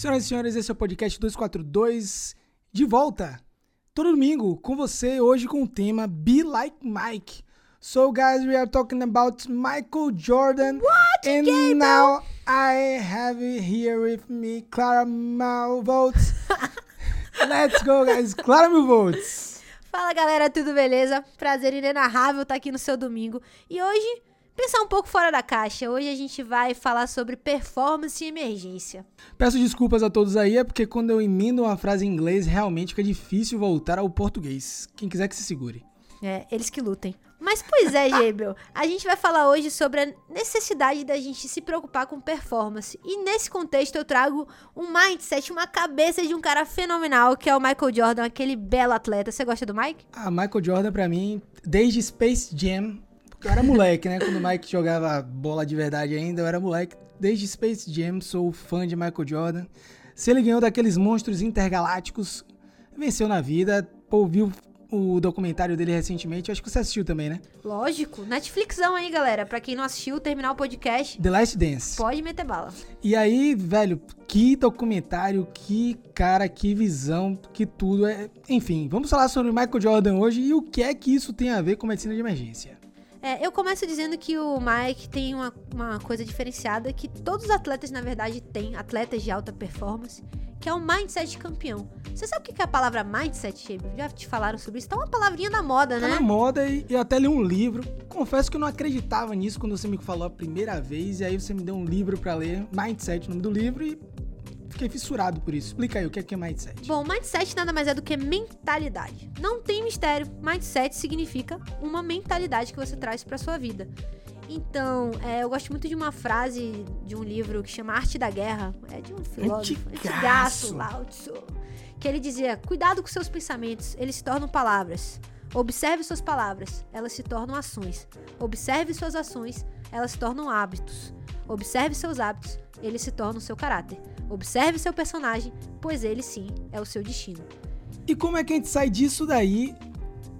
Senhoras e senhores, esse é o podcast 242 de volta. Todo domingo com você, hoje com o tema Be Like Mike. So, guys, we are talking about Michael Jordan. What, And Gabriel? now I have here with me Clara Malvolts. Let's go, guys. Clara Malvolts. Fala galera, tudo beleza? Prazer inenarrável estar aqui no seu domingo. E hoje, pensar um pouco fora da caixa. Hoje a gente vai falar sobre performance e emergência. Peço desculpas a todos aí, é porque quando eu emendo uma frase em inglês, realmente fica difícil voltar ao português. Quem quiser que se segure. É, eles que lutem. Mas pois é, Gabriel, a gente vai falar hoje sobre a necessidade da gente se preocupar com performance. E nesse contexto eu trago um mindset, uma cabeça de um cara fenomenal, que é o Michael Jordan, aquele belo atleta. Você gosta do Mike? Ah, Michael Jordan, pra mim, desde Space Jam, eu era moleque, né? Quando o Mike jogava bola de verdade ainda, eu era moleque. Desde Space Jam, sou fã de Michael Jordan. Se ele ganhou daqueles monstros intergalácticos, venceu na vida. Pô, viu o documentário dele recentemente, acho que você assistiu também, né? Lógico. Netflixão aí, galera. Pra quem não assistiu, terminar o podcast, The Last Dance. pode meter bala. E aí, velho, que documentário, que cara, que visão, que tudo. É... Enfim, vamos falar sobre Michael Jordan hoje e o que é que isso tem a ver com medicina de emergência. É, eu começo dizendo que o Mike tem uma, uma coisa diferenciada que todos os atletas, na verdade, têm, atletas de alta performance, que é o mindset campeão. Você sabe o que é a palavra mindset? Já te falaram sobre isso? Tá uma palavrinha da moda, Tá né? na moda e eu até li um livro. Confesso que eu não acreditava nisso quando você me falou a primeira vez. E aí você me deu um livro pra ler, Mindset, o nome do livro, e fiquei fissurado por isso. Explica aí o que é que é Mindset. Bom, mindset nada mais é do que mentalidade. Não tem mistério. Mindset significa uma mentalidade que você traz pra sua vida. Então, é, eu gosto muito de uma frase de um livro que chama Arte da Guerra. É de um filósofo. Antigaço, Lao Tzu. Que ele dizia: cuidado com seus pensamentos, eles se tornam palavras. Observe suas palavras, elas se tornam ações. Observe suas ações, elas se tornam hábitos. Observe seus hábitos, eles se tornam seu caráter. Observe seu personagem, pois ele sim é o seu destino. E como é que a gente sai disso daí?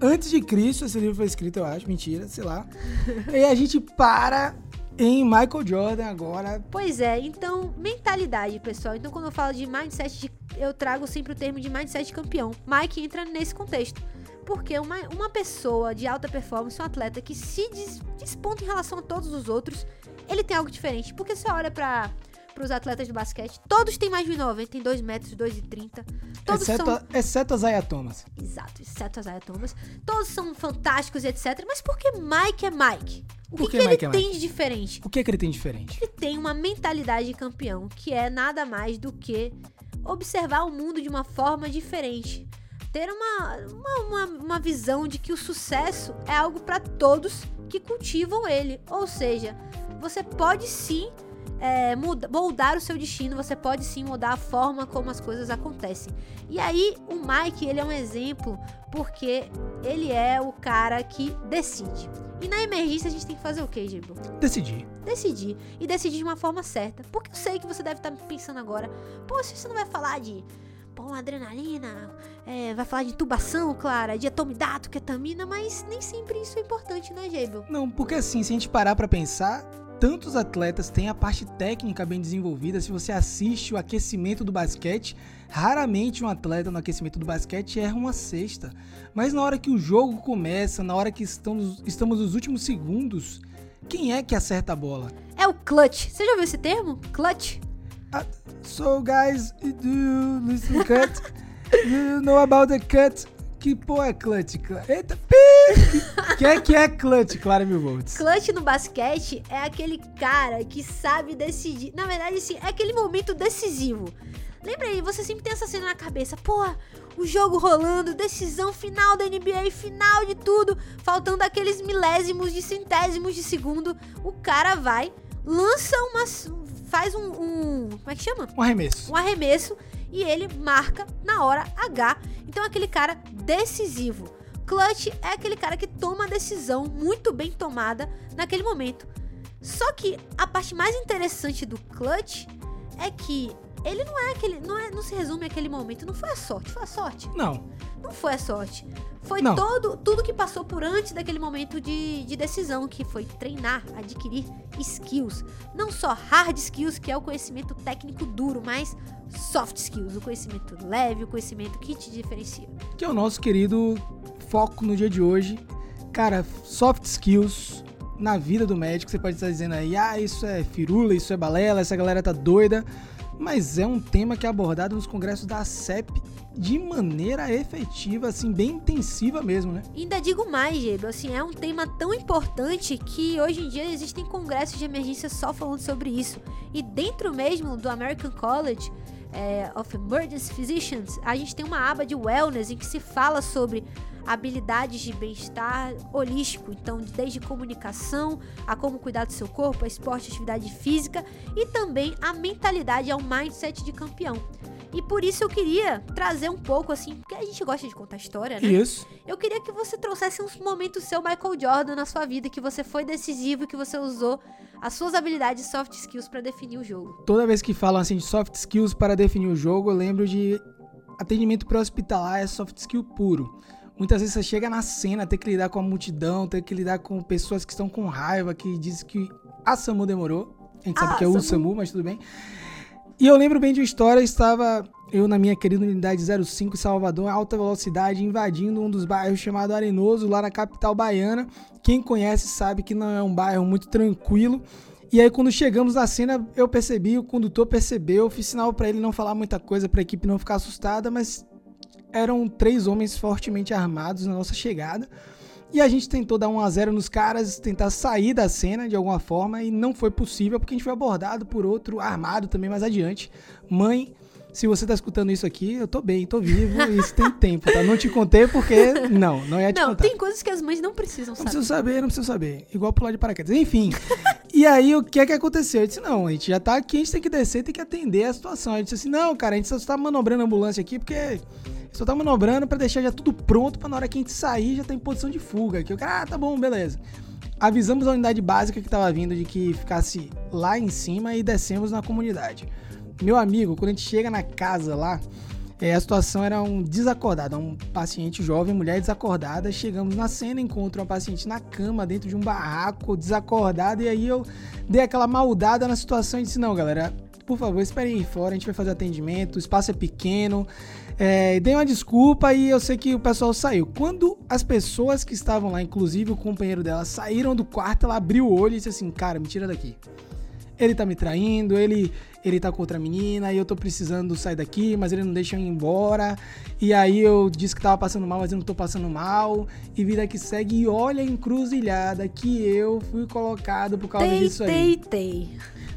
Antes de Cristo, esse livro foi escrito, eu acho, mentira, sei lá. e a gente para em Michael Jordan agora. Pois é, então, mentalidade, pessoal. Então, quando eu falo de mindset, eu trago sempre o termo de mindset campeão. Mike entra nesse contexto. Porque uma, uma pessoa de alta performance, um atleta que se des- desponta em relação a todos os outros, ele tem algo diferente. Porque você olha para os atletas de basquete, todos têm mais de 1,90, tem 2 metros, 2,30. Todos Exceto, são exceto a Zaya Thomas. Exato, exceto a Zaya Thomas. Todos são fantásticos, etc. Mas por que Mike é Mike? O Por que, que Mike ele é tem de diferente? O que é que ele tem de diferente? Ele tem uma mentalidade de campeão, que é nada mais do que observar o mundo de uma forma diferente. Ter uma, uma, uma, uma visão de que o sucesso é algo para todos que cultivam ele. Ou seja, você pode sim é, muda- moldar o seu destino, você pode sim mudar a forma como as coisas acontecem. E aí, o Mike, ele é um exemplo porque ele é o cara que decide. E na emergência a gente tem que fazer o quê, Gibo? Decidi. decidir. E decidir de uma forma certa. Porque eu sei que você deve estar pensando agora, pô, se você não vai falar de pô, adrenalina, é, vai falar de intubação, Clara, de atomidato, ketamina, mas nem sempre isso é importante, né, Gabel? Não, porque assim, se a gente parar pra pensar, tantos atletas têm a parte técnica bem desenvolvida. Se você assiste o aquecimento do basquete, raramente um atleta no aquecimento do basquete erra uma cesta. Mas na hora que o jogo começa, na hora que estamos, estamos nos últimos segundos, quem é que acerta a bola? É o clutch. Você já ouviu esse termo? Clutch? Ah, so guys, do you listen cut? you know about the cut? Que porra é clutch? Eita, pi! que é que é clutch, Clara Mil Volts? Clutch no basquete é aquele cara que sabe decidir. Na verdade, sim, é aquele momento decisivo. Lembra aí, você sempre tem essa cena na cabeça. Pô, o jogo rolando, decisão final da NBA, final de tudo. Faltando aqueles milésimos de centésimos de segundo. O cara vai, lança umas. faz um. um como é que chama? Um arremesso. um arremesso e ele marca na hora H. Então é aquele cara decisivo. Clutch é aquele cara que toma a decisão muito bem tomada naquele momento. Só que a parte mais interessante do clutch é que ele não é aquele. Não, é, não se resume àquele momento. Não foi a sorte. Foi a sorte? Não. Não foi a sorte. Foi Não. todo tudo que passou por antes daquele momento de, de decisão, que foi treinar, adquirir skills. Não só hard skills, que é o conhecimento técnico duro, mas soft skills, o conhecimento leve, o conhecimento que te diferencia. Que é o nosso querido foco no dia de hoje. Cara, soft skills na vida do médico. Você pode estar dizendo aí, ah, isso é firula, isso é balela, essa galera tá doida. Mas é um tema que é abordado nos congressos da CEP de maneira efetiva, assim, bem intensiva mesmo, né? Ainda digo mais, Gebo, assim, é um tema tão importante que hoje em dia existem congressos de emergência só falando sobre isso. E dentro mesmo do American College é, of Emergency Physicians, a gente tem uma aba de wellness em que se fala sobre habilidades de bem-estar holístico, então desde comunicação, a como cuidar do seu corpo, a esporte, atividade física e também a mentalidade, ao mindset de campeão. E por isso eu queria trazer um pouco assim, porque a gente gosta de contar história, né? Isso. Eu queria que você trouxesse uns momentos seu Michael Jordan na sua vida, que você foi decisivo, que você usou as suas habilidades e soft skills pra definir o jogo. Toda vez que falam assim de soft skills para definir o jogo, eu lembro de atendimento pré-hospitalar é soft skill puro. Muitas vezes você chega na cena, ter que lidar com a multidão, ter que lidar com pessoas que estão com raiva, que dizem que a SAMU demorou. A gente sabe Ah, que é o SAMU. Mas tudo bem. E eu lembro bem de uma história, estava eu na minha querida unidade 05 Salvador, alta velocidade, invadindo um dos bairros chamado Arenoso, lá na capital baiana. Quem conhece sabe que não é um bairro muito tranquilo. E aí quando chegamos na cena, eu percebi, o condutor percebeu, eu fiz sinal pra ele não falar muita coisa, pra equipe não ficar assustada, mas eram três homens fortemente armados na nossa chegada. E a gente tentou dar um a zero nos caras, tentar sair da cena de alguma forma e não foi possível porque a gente foi abordado por outro armado também mais adiante. Mãe, se você tá escutando isso aqui, eu tô bem, tô vivo, isso tem tempo, tá? Não te contei porque não, não ia te Não, contar. tem coisas que as mães não precisam Não saber. preciso saber, não preciso saber. Igual pular de paraquedas. Enfim. e aí, o que é que aconteceu? Eu disse, não, a gente já tá aqui, a gente tem que descer, tem que atender a situação. A gente disse assim, não, cara, a gente só tá manobrando a ambulância aqui porque só tá manobrando pra deixar já tudo pronto pra na hora que a gente sair já tá em posição de fuga. Aqui o cara, ah, tá bom, beleza. Avisamos a unidade básica que tava vindo de que ficasse lá em cima e descemos na comunidade. Meu amigo, quando a gente chega na casa lá, é, a situação era um desacordado, um paciente jovem, mulher desacordada. Chegamos na cena, encontro uma paciente na cama, dentro de um barraco, desacordada. E aí eu dei aquela maldada na situação e disse: Não, galera, por favor, esperem aí fora, a gente vai fazer atendimento, o espaço é pequeno. É, dei uma desculpa e eu sei que o pessoal saiu. Quando as pessoas que estavam lá, inclusive o companheiro dela, saíram do quarto, ela abriu o olho e disse assim: Cara, me tira daqui ele tá me traindo, ele ele tá com outra menina e eu tô precisando sair daqui, mas ele não deixa eu ir embora. E aí eu disse que tava passando mal, mas eu não tô passando mal. E vida que segue e olha a encruzilhada que eu fui colocado por causa Tei, disso aí. tei, tei.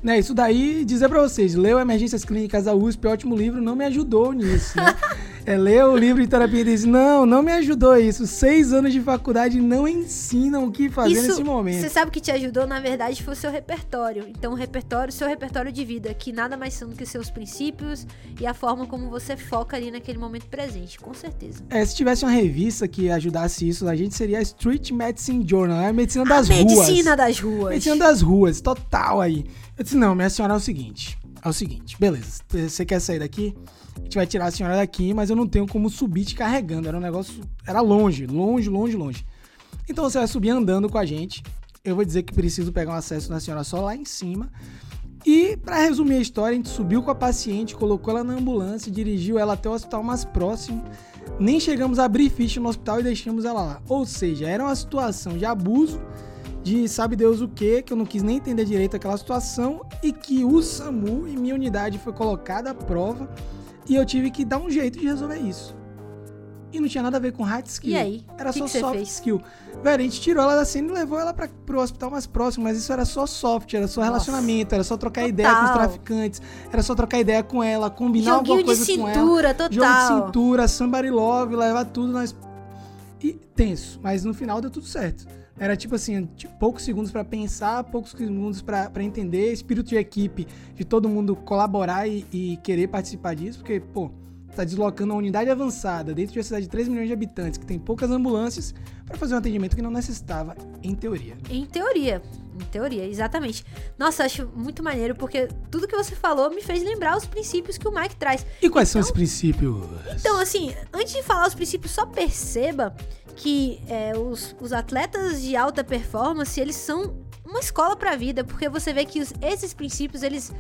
Né, isso daí, dizer pra vocês, leu Emergências Clínicas da USP, ótimo livro, não me ajudou nisso, né? É, ler o livro de terapia e diz, não, não me ajudou isso. Seis anos de faculdade não ensinam o que fazer Isso, nesse momento. você sabe que te ajudou, na verdade, foi o seu repertório. Então, o repertório, seu repertório de vida, que nada mais são do que seus princípios e a forma como você foca ali naquele momento presente, com certeza. É, se tivesse uma revista que ajudasse isso, a gente seria a Street Medicine Journal, a medicina das a ruas. medicina das ruas. Medicina das ruas, total aí. Eu disse, não, minha senhora, é o seguinte. É o seguinte, beleza, você quer sair daqui? A gente vai tirar a senhora daqui, mas eu não tenho como subir te carregando. Era um negócio. Era longe, longe, longe, longe. Então você vai subir andando com a gente. Eu vou dizer que preciso pegar um acesso na senhora só lá em cima. E, pra resumir a história, a gente subiu com a paciente, colocou ela na ambulância, dirigiu ela até o hospital mais próximo. Nem chegamos a abrir ficha no hospital e deixamos ela lá. Ou seja, era uma situação de abuso, de sabe Deus o que, que eu não quis nem entender direito aquela situação e que o SAMU e minha unidade foi colocada à prova e eu tive que dar um jeito de resolver isso. E não tinha nada a ver com hard skill. E aí? Era Que só que soft fez? skill. Velho, a gente tirou ela da cena e levou ela pra, pro hospital mais próximo, mas isso era só soft, era só Nossa. relacionamento, era só trocar Total. ideia com os traficantes, era só trocar ideia com ela, combinar Joguinho alguma de coisa com ela. cintura, Jogo de total. cintura, somebody love, levar tudo nas. E tenso, mas no final deu tudo certo. Era tipo assim, poucos segundos pra pensar, poucos segundos pra entender, espírito de equipe, de todo mundo colaborar e, e querer participar disso, porque, pô, tá deslocando uma unidade avançada dentro de uma cidade de 3 milhões de habitantes, que tem poucas ambulâncias, pra fazer um atendimento que não necessitava, em teoria. Em teoria. Em teoria, exatamente. Nossa, acho muito maneiro, porque tudo que você falou me fez lembrar os princípios que o Mike traz. E quais são os princípios? Então, assim, antes de falar os princípios, só perceba que é, os, os atletas de alta performance, eles são uma escola pra vida, porque você vê que os- esses princípios, eles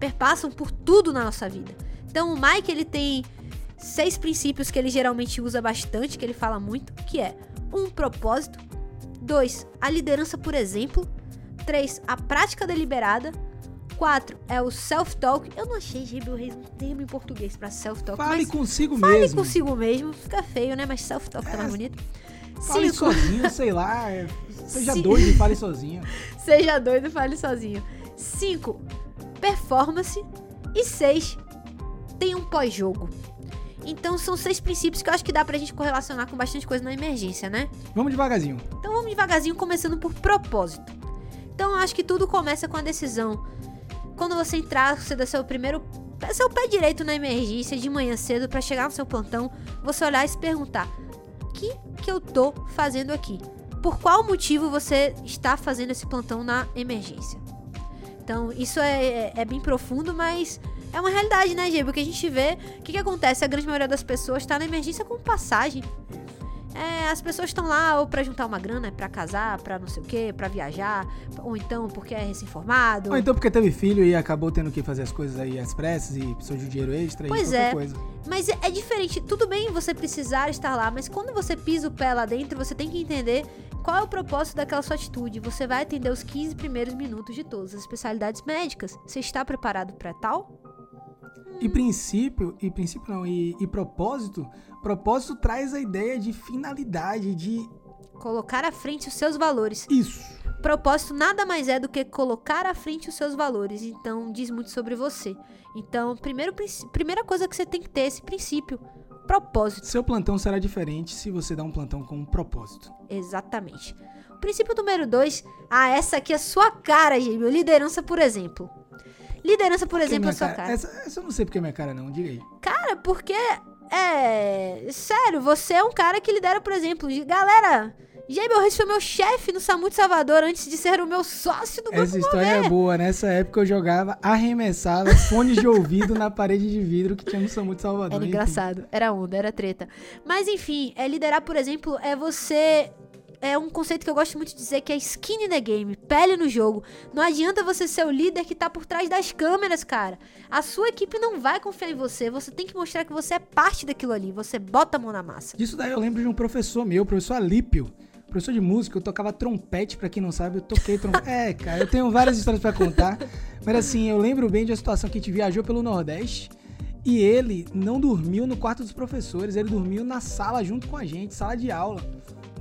perpassam por tudo na nossa vida. Então, o Mike, ele tem seis princípios que ele geralmente usa bastante, que ele fala muito, que é um propósito, dois, a liderança por exemplo, três, a prática deliberada, quatro, é o self-talk. Eu não achei, Gabriel Reis, um termo em português pra self-talk, Fale consigo fale mesmo. consigo mesmo, fica feio, né? Mas self-talk tá mais bonito. Fale Cinco, sozinho, sei lá. é, Seja Sim. doido e fale sozinho. seja doido, fale sozinho. Cinco, performance. E seis, tem um pós-jogo. Então são seis princípios que eu acho que dá pra gente correlacionar com bastante coisa na emergência, né? Vamos devagarzinho. Então vamos devagarzinho, começando por propósito. Então acho que tudo começa com a decisão. Quando você entrar, você dá seu primeiro. seu pé direito na emergência de manhã cedo pra chegar no seu plantão, você olhar e se perguntar: o que, que eu tô fazendo aqui? Por qual motivo você está fazendo esse plantão na emergência? Então, isso é, é- é bem profundo, mas é uma realidade, né, Gê? Porque a gente vê o que, que acontece. A grande maioria das pessoas está na emergência com passagem. É, as pessoas estão lá ou pra juntar uma grana, pra casar, pra não sei o quê, pra viajar, ou então porque é recém-formado. Ou então porque teve filho e acabou tendo que fazer as coisas aí às pressas e precisou de um dinheiro extra Pois e é. coisa. Mas é é diferente. Tudo bem você precisar estar lá, mas quando você pisa o pé lá dentro, você tem que entender qual é o propósito daquela sua atitude. Você vai atender os 15 primeiros minutos de todas as especialidades médicas. Você está preparado pra tal? E princípio, e princípio não, e, e propósito, propósito traz a ideia de finalidade, de Colocar à frente os seus valores. isso. Propósito nada mais é do que colocar à frente os seus valores. Então, diz muito sobre você. Então, primeiro, primeira coisa que você tem que ter é esse princípio. Propósito. Seu plantão será diferente se você dá um plantão com um propósito. Exatamente. Princípio número dois. Ah, essa aqui é sua cara, Gêmeo. Liderança, por exemplo. Liderança, por exemplo, é sua cara- cara. Essa, essa eu não sei porque é minha cara, não, diga aí. Cara, porque. É. Sério, você é um cara que lidera, por exemplo. de- Galera, Gêmeo Reis foi meu chefe no SAMU de Salvador antes de ser o meu sócio do grupo Essa história é Mover. boa. Nessa época eu jogava, arremessava fones de ouvido na parede de vidro que tinha no SAMU de Salvador. Era engraçado, era onda, era treta. Mas enfim, é liderar, por exemplo, é você. É um conceito que eu gosto muito de dizer que é skin in the game, pele no jogo. Não adianta você ser o líder que tá por trás das câmeras, cara. A sua equipe não vai confiar em você. Você tem que mostrar que você é parte daquilo ali. Você bota a mão na massa. Disso daí eu lembro de um professor meu, o professor Alípio. Professor de música, eu tocava trompete, pra quem não sabe, eu toquei trompete. É, cara, eu tenho várias histórias pra contar. Mas assim, eu lembro bem de uma situação que a gente viajou pelo Nordeste e ele não dormiu no quarto dos professores, ele dormiu na sala junto com a gente, sala de aula.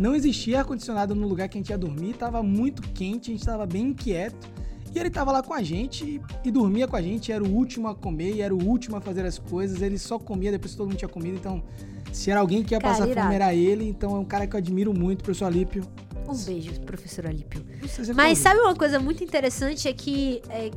Não existia ar-condicionado no lugar que a gente ia dormir, tava muito quente, a gente tava bem inquieto. E ele tava lá com a gente e, dormia com a gente, era o último a comer e era o último a fazer as coisas. Ele só comia depois que todo mundo tinha comido, então se era alguém que ia Cara, passar irado. fome era ele, então é um cara que eu admiro muito, professor Alípio. Um beijo, professor Alípio. Se é Mas sabe uma coisa muito interessante? É que é,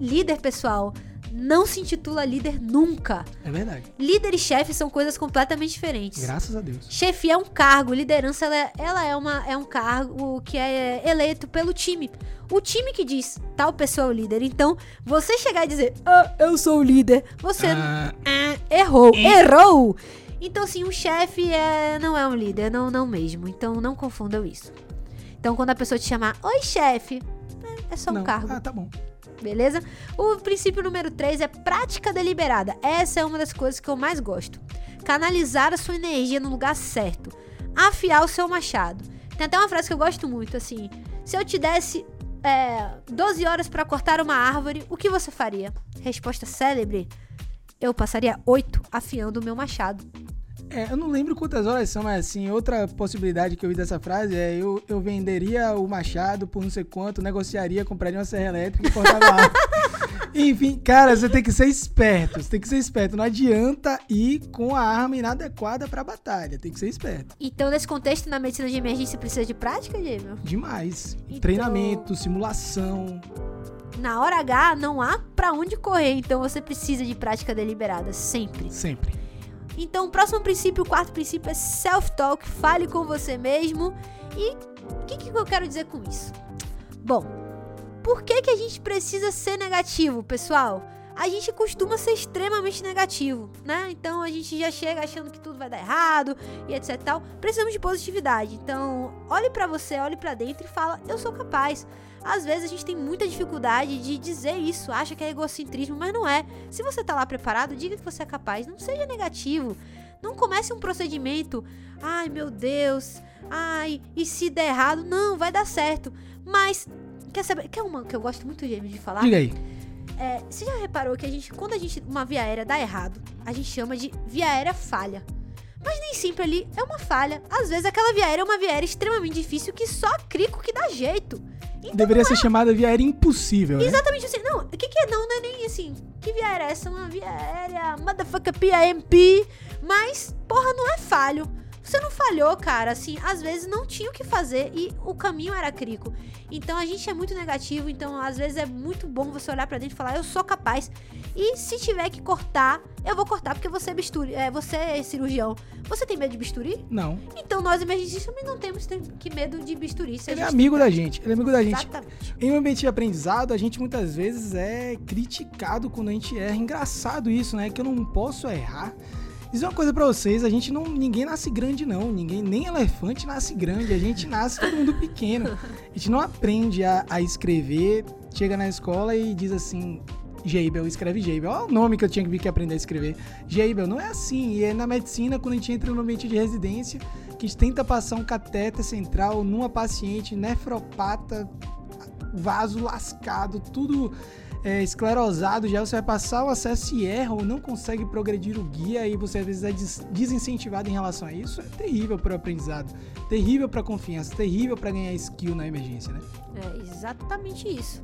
líder, pessoal, não se intitula líder nunca. É verdade. Líder e chefe são coisas completamente diferentes. Graças a Deus. Chefia é um cargo, liderança ela é, ela é, uma, é um cargo que é eleito pelo time. O time que diz tal pessoa é o líder. Então, você chegar e dizer, ah, eu sou o líder, você Ah, ah, errou, errou. Então, assim, um chefe é, não é um líder, não, não mesmo. Então, não confundam isso. Então, quando a pessoa te chamar, oi, chefe, é, é só um não. cargo Ah, tá bom. Beleza? O princípio número 3 é prática deliberada. Essa é uma das coisas que eu mais gosto. Canalizar a sua energia no lugar certo. Afiar o seu machado. Tem até uma frase que eu gosto muito, assim. Se eu te desse é, 12 horas pra cortar uma árvore, o que você faria? Resposta célebre. Eu passaria 8 afiando o meu machado. É, eu não lembro quantas horas são, mas assim, outra possibilidade que eu vi dessa frase é eu, eu venderia o machado por não sei quanto, negociaria, compraria uma serra elétrica e cortava a. Enfim, cara, você tem que ser esperto, você tem que ser esperto. Não adianta ir com a arma inadequada pra batalha, tem que ser esperto. Então, nesse contexto, na medicina de emergência, precisa de prática, Diego? Demais. Então- Treinamento, simulação. Na hora H, não há pra onde correr. Então, você precisa de prática deliberada, sempre. Sempre. Então, o próximo princípio, o quarto princípio é self-talk, fale com você mesmo. E o que, que eu quero dizer com isso? Bom, Por que, que a gente precisa ser negativo, pessoal? A gente costuma ser extremamente negativo, né? Então a gente já chega achando que tudo vai dar errado e etc tal. Precisamos de positividade. Então, olhe para você, olhe para dentro e fala: "Eu sou capaz". Às vezes a gente tem muita dificuldade de dizer isso, acha que é egocentrismo, mas não é. Se você tá lá preparado, diga que você é capaz, não seja negativo. Não comece um procedimento, ai meu Deus, ai, e se der errado? Não, vai dar certo. Mas, quer saber, quer uma que eu gosto muito de falar? Diga aí. É, você já reparou que a gente, quando a gente, uma via aérea dá errado, a gente chama de via aérea falha. Mas nem sempre ali é uma falha. Às vezes aquela via aérea é uma via aérea extremamente difícil que só crico que dá jeito. Então, Deveria ser é... chamada via aérea impossível, né? Exatamente assim. Não, o que que é? Não, não é nem assim. Que via aérea é essa? Uma via aérea motherfucker PAMP. Mas, porra, não é falho. Você não falhou, cara. Assim, às vezes não tinha o que fazer e o caminho era crico. Então a gente é muito negativo. Então, às vezes é muito bom você olhar para dentro e falar, eu sou capaz. E se tiver que cortar, eu vou cortar porque você é bisturi. É, você é cirurgião. Você tem medo de bisturi? Não. Então nós emergencistas também não temos que medo de bisturi. Ele é amigo da gente. Ele é amigo da gente. Exatamente. Em um ambiente de aprendizado, a gente muitas vezes é criticado quando a gente erra. Engraçado isso, né? Que eu não posso errar. Dizer uma coisa para vocês, a gente não. Ninguém nasce grande, não. Ninguém, nem elefante nasce grande. A gente nasce todo mundo pequeno. A gente não aprende a, a escrever, chega na escola e diz assim. Geibel, escreve Geibel. Olha o nome que eu tinha que aprender a escrever. Geibel, não é assim. E é na medicina, quando a gente entra no ambiente de residência, que a gente tenta passar um catéter central numa paciente nefropata, vaso lascado, tudo é, esclerosado já, você vai passar o acesso e erra ou não consegue progredir o guia e você às vezes é des desincentivado em relação a isso, é terrível para o aprendizado, terrível para a confiança, terrível para ganhar skill na emergência, né? É exatamente isso.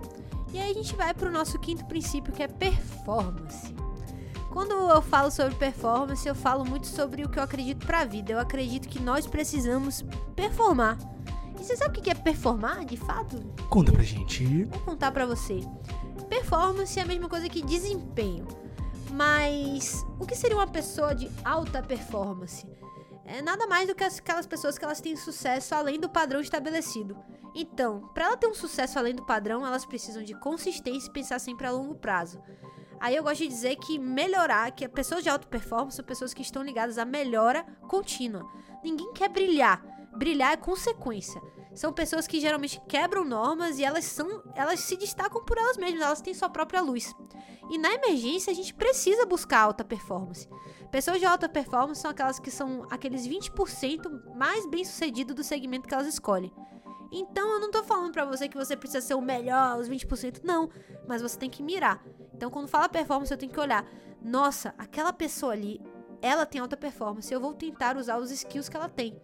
E aí a gente vai para o nosso quinto princípio que é performance. Quando eu falo sobre performance, eu falo muito sobre o que eu acredito para a vida. Eu acredito que nós precisamos performar. E você sabe o que é performar, de fato? Conta pra gente. Vou contar pra você. Performance é a mesma coisa que desempenho. Mas o que seria uma pessoa de alta performance? É nada mais do que aquelas pessoas que elas têm sucesso além do padrão estabelecido. Então, para ela ter um sucesso além do padrão, elas precisam de consistência e pensar sempre a longo prazo. Aí eu gosto de dizer que melhorar, que pessoas de alta performance são pessoas que estão ligadas à melhora contínua. Ninguém quer brilhar. Brilhar é consequência são pessoas que geralmente quebram normas e elas são, elas se destacam por elas mesmas, elas têm sua própria luz. E na emergência a gente precisa buscar alta performance. Pessoas de alta performance são aquelas que são aqueles 20% mais bem-sucedidos do segmento que elas escolhem. Então eu não tô falando para você que você precisa ser o melhor, os 20%, não, mas você tem que mirar. Então quando fala performance, eu tenho que olhar, nossa, aquela pessoa ali, ela tem alta performance, eu vou tentar usar os skills que ela tem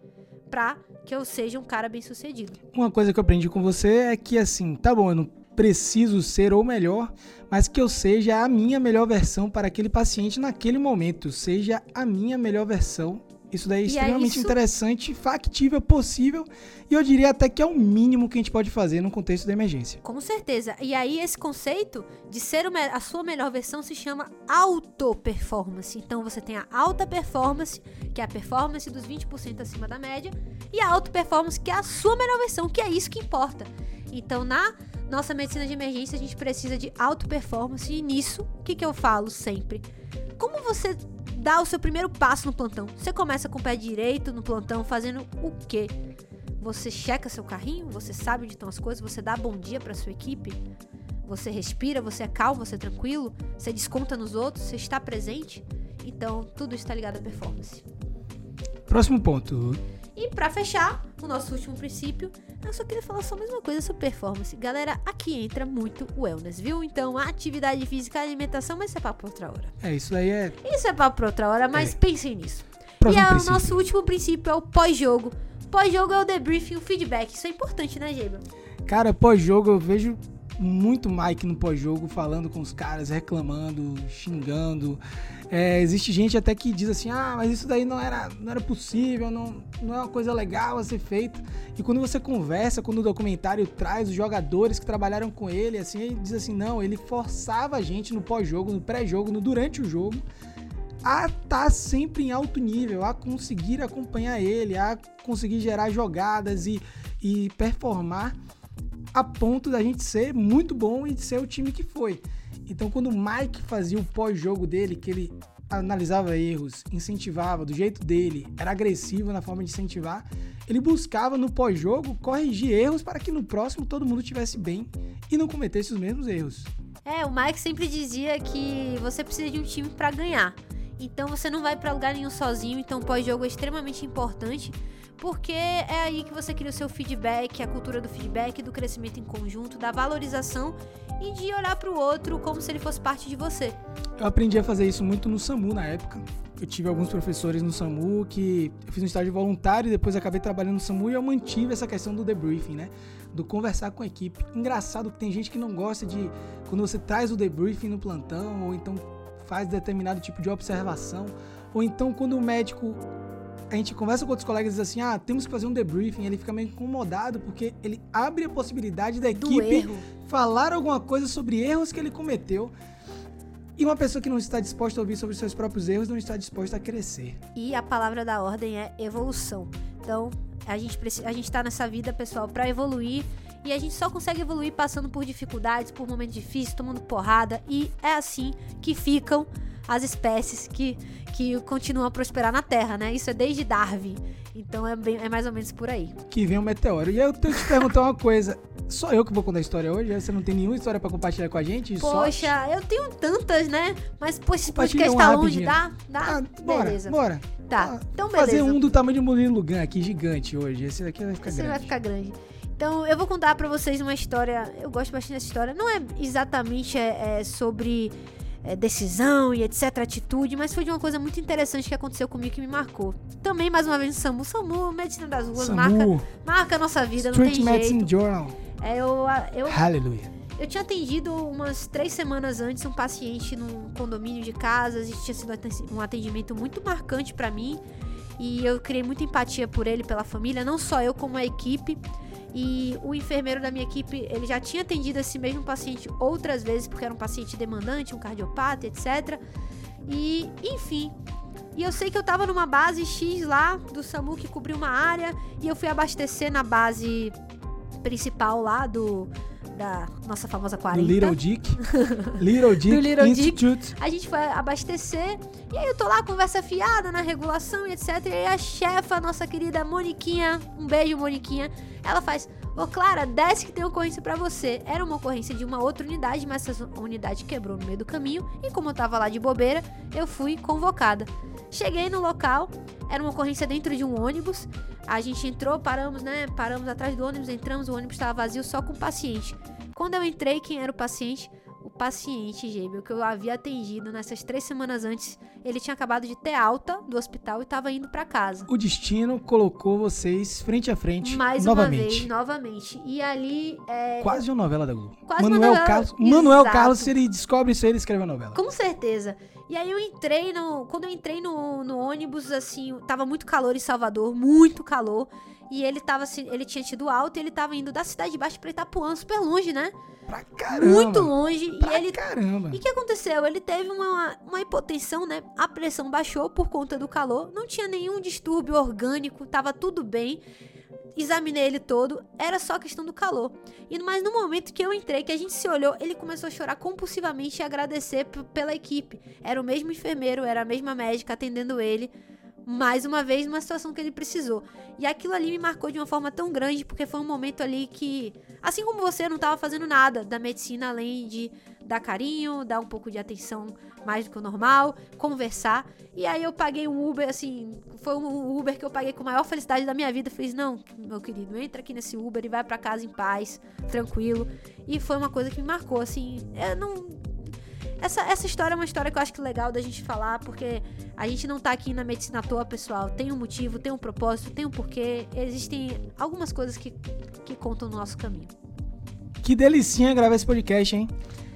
pra que eu seja um cara bem sucedido. Uma coisa que eu aprendi com você é que assim, tá bom, eu não preciso ser o melhor, mas que eu seja a minha melhor versão para aquele paciente naquele momento, seja a minha melhor versão isso daí é, é extremamente é isso... interessante, factível, possível e eu diria até que é o mínimo que a gente pode fazer no contexto da emergência. Com certeza. E aí esse conceito de ser a sua melhor versão se chama auto-performance. Então você tem a alta performance, que é a performance dos 20% acima da média, e a auto-performance, que é a sua melhor versão, que é isso que importa. Então na nossa medicina de emergência a gente precisa de auto-performance e nisso, o que, que eu falo sempre? Como você dá o seu primeiro passo no plantão. Você começa com o pé direito no plantão, fazendo o quê? Você checa seu carrinho, você sabe onde estão as coisas, você dá bom dia para sua equipe, você respira, você é calmo, você é tranquilo, você desconta nos outros, você está presente. Então, tudo está ligado à performance. Próximo ponto. E para fechar, o nosso último princípio, eu só queria falar só mais uma coisa sobre performance. Galera, aqui entra muito wellness, viu? Então, atividade física, alimentação, mas isso é papo pra outra hora. É, isso aí é. Isso é papo pra outra hora, mas é. pensem nisso. Próximo e é, o nosso último princípio é o pós-jogo. Pós-jogo é o debriefing, o feedback. Isso é importante, né, Geba? Cara, pós-jogo eu vejo muito Mike no pós-jogo falando com os caras, reclamando, xingando. É, existe gente até que diz assim: ah, mas isso daí não era, não era possível, não, não é uma coisa legal a ser feita. E quando você conversa, quando o documentário traz os jogadores que trabalharam com ele, assim, ele diz assim: não, ele forçava a gente no pós-jogo, no pré-jogo, no durante o jogo, a estar tá sempre em alto nível, a conseguir acompanhar ele, a conseguir gerar jogadas e, e performar a ponto da gente ser muito bom e de ser o time que foi. Então, quando o Mike fazia o pós-jogo dele, que ele analisava erros, incentivava do jeito dele, era agressivo na forma de incentivar, ele buscava no pós-jogo corrigir erros para que no próximo todo mundo estivesse bem e não cometesse os mesmos erros. É, o Mike sempre dizia que você precisa de um time para ganhar. Então você não vai para lugar nenhum sozinho, então pós-jogo é extremamente importante, porque é aí que você cria o seu feedback, a cultura do feedback, do crescimento em conjunto, da valorização e de olhar para o outro como se ele fosse parte de você. Eu aprendi a fazer isso muito no SAMU na época. Eu tive alguns professores no SAMU que eu fiz um estágio voluntário e depois acabei trabalhando no SAMU e eu mantive essa questão do debriefing, né? Do conversar com a equipe. Engraçado que tem gente que não gosta de quando você traz o debriefing no plantão ou então faz determinado tipo de observação ou então quando o médico a gente conversa com outros colegas e diz assim: ah, temos que fazer um debriefing. Ele fica meio incomodado porque ele abre a possibilidade da equipe falar alguma coisa sobre erros que ele cometeu. E uma pessoa que não está disposta a ouvir sobre seus próprios erros não está disposta a crescer. E a palavra da ordem é evolução. Então, a gente precisa, a gente está nessa vida, pessoal, para evoluir. E a gente só consegue evoluir passando por dificuldades, por momentos difíceis, tomando porrada. E é assim que ficam as espécies que, que continuam a prosperar na Terra, né? Isso é desde Darwin. Então é, bem, é mais ou menos por aí. Que vem um meteoro. E eu tenho que te perguntar uma coisa. Só eu que vou contar a história hoje? Você não tem nenhuma história para compartilhar com a gente? Poxa, Só... eu tenho tantas, né? Mas poxa, esse podcast tá longe, dá? Dá? Ah, bora, beleza. Bora. Tá, ah, então beleza. Fazer um do tamanho de Murilo Lugan aqui, gigante hoje. Esse daqui vai ficar esse grande. vai ficar grande. Então, eu vou contar para vocês uma história. Eu gosto bastante dessa história. Não é exatamente é, é sobre é, decisão e etc, atitude, mas foi de uma coisa muito interessante que aconteceu comigo que me marcou. Também, mais uma vez, no SAMU. SAMU, Medicina das Ruas, SAMU. marca, marca a nossa vida, Street não tem Medicine jeito. Journal. É, eu, eu, Hallelujah. Eu tinha atendido umas três semanas antes um paciente num condomínio de casas e tinha sido um atendimento muito marcante para mim. E eu criei muita empatia por ele, pela família, não só eu, como a equipe. E o enfermeiro da minha equipe, ele já tinha atendido esse mesmo paciente outras vezes, porque era um paciente demandante, um cardiopata, etc. E, enfim. E eu sei que eu tava numa base X lá do SAMU que cobriu uma área e eu fui abastecer na base principal lá do da nossa famosa 40. Little Dick. Little Dick Little Institute. Dick. A gente foi abastecer e aí eu tô lá, conversa fiada na regulação e etc. E aí a chefa, nossa querida Moniquinha, um beijo Moniquinha, ela faz: Ô Clara, desce que tem ocorrência para você. Era uma ocorrência de uma outra unidade, mas essa unidade quebrou no meio do caminho. E como eu tava lá de bobeira, eu fui convocada. Cheguei no local, era uma ocorrência dentro de um ônibus. A gente entrou, paramos, né? Paramos atrás do ônibus, entramos, o ônibus estava vazio só com o paciente. Quando eu entrei, quem era o paciente? O paciente, Gêmeo, que eu havia atendido nessas três semanas antes, ele tinha acabado de ter alta do hospital e estava indo para casa. O destino colocou vocês frente a frente Mais novamente. uma vez, novamente. E ali. É... Quase uma novela da Globo. Quase Manuel uma novela. Carlos. Manuel Carlos, se ele descobre isso aí, ele escreve a novela. Com certeza. E aí eu entrei no. Quando eu entrei no, no ônibus, assim, tava muito calor em Salvador, muito calor. E ele tava ele tinha tido alta e ele tava indo da cidade de baixo pra Itapuã, super longe, né? Pra caramba. Muito longe. Pra e ele. caramba. E o que aconteceu? Ele teve uma, uma hipotensão, né? A pressão baixou por conta do calor. Não tinha nenhum distúrbio orgânico, tava tudo bem. Examinei ele todo, era só questão do calor. E mas no momento que eu entrei, que a gente se olhou, ele começou a chorar compulsivamente e agradecer pela equipe. Era o mesmo enfermeiro, era a mesma médica atendendo ele mais uma vez numa situação que ele precisou. E aquilo ali me marcou de uma forma tão grande, porque foi um momento ali que, assim como você, eu não estava fazendo nada da medicina além de dar carinho, dar um pouco de atenção mais do que o normal, conversar. E aí eu paguei um Uber, assim, foi um Uber que eu paguei com a maior felicidade da minha vida. Fiz, não, meu querido, entra aqui nesse Uber e vai para casa em paz, tranquilo. E foi uma coisa que me marcou, assim, eu não essa, essa história é uma história que eu acho que é legal da gente falar, porque a gente não tá aqui na medicina à toa, pessoal. Tem um motivo, tem um propósito, tem um porquê. Existem algumas coisas que, que contam no nosso caminho. Que delicinha gravar esse podcast, hein?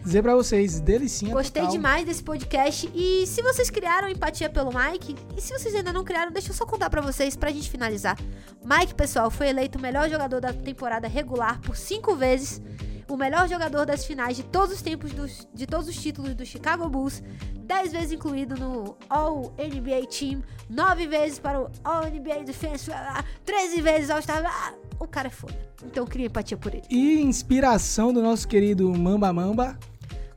Dizer pra vocês, delicinha Gostei total. demais desse podcast. E se vocês criaram empatia pelo Mike, e se vocês ainda não criaram, deixa eu só contar pra vocês pra gente finalizar. Mike, pessoal, foi eleito o melhor jogador da temporada regular por cinco vezes o melhor jogador das finais de todos os tempos dos, de todos os títulos do Chicago Bulls, 10 vezes incluído no All NBA Team, 9 vezes para o All NBA Defense, 13 vezes All Star. O cara é foda. Então eu queria empatia por ele. E inspiração do nosso querido Mamba Mamba.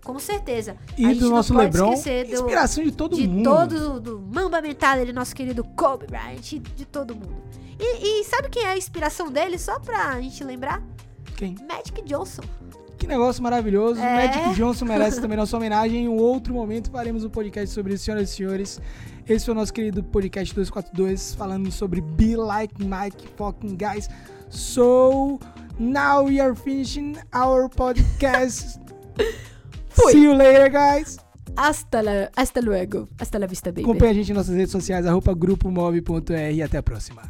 Com certeza. E do nosso Lebron. do, Inspiração de todo de mundo. todos, do Mamba Mentality, nosso querido Kobe Bryant, de todo mundo. E, e sabe quem é a inspiração dele? Só pra gente lembrar? Quem? Magic Johnson. Que negócio maravilhoso. É. Magic Johnson merece também nossa homenagem. Em um outro momento faremos um podcast sobre isso, senhoras e senhores. Esse foi o nosso querido podcast 242, falando sobre Be Like Mike fucking guys. So, now we are finishing our podcast. See you later, guys. Hasta, la, hasta luego. Hasta la vista, baby. Acompanhe a gente em nossas redes sociais, arroba grupomob.r e até a próxima.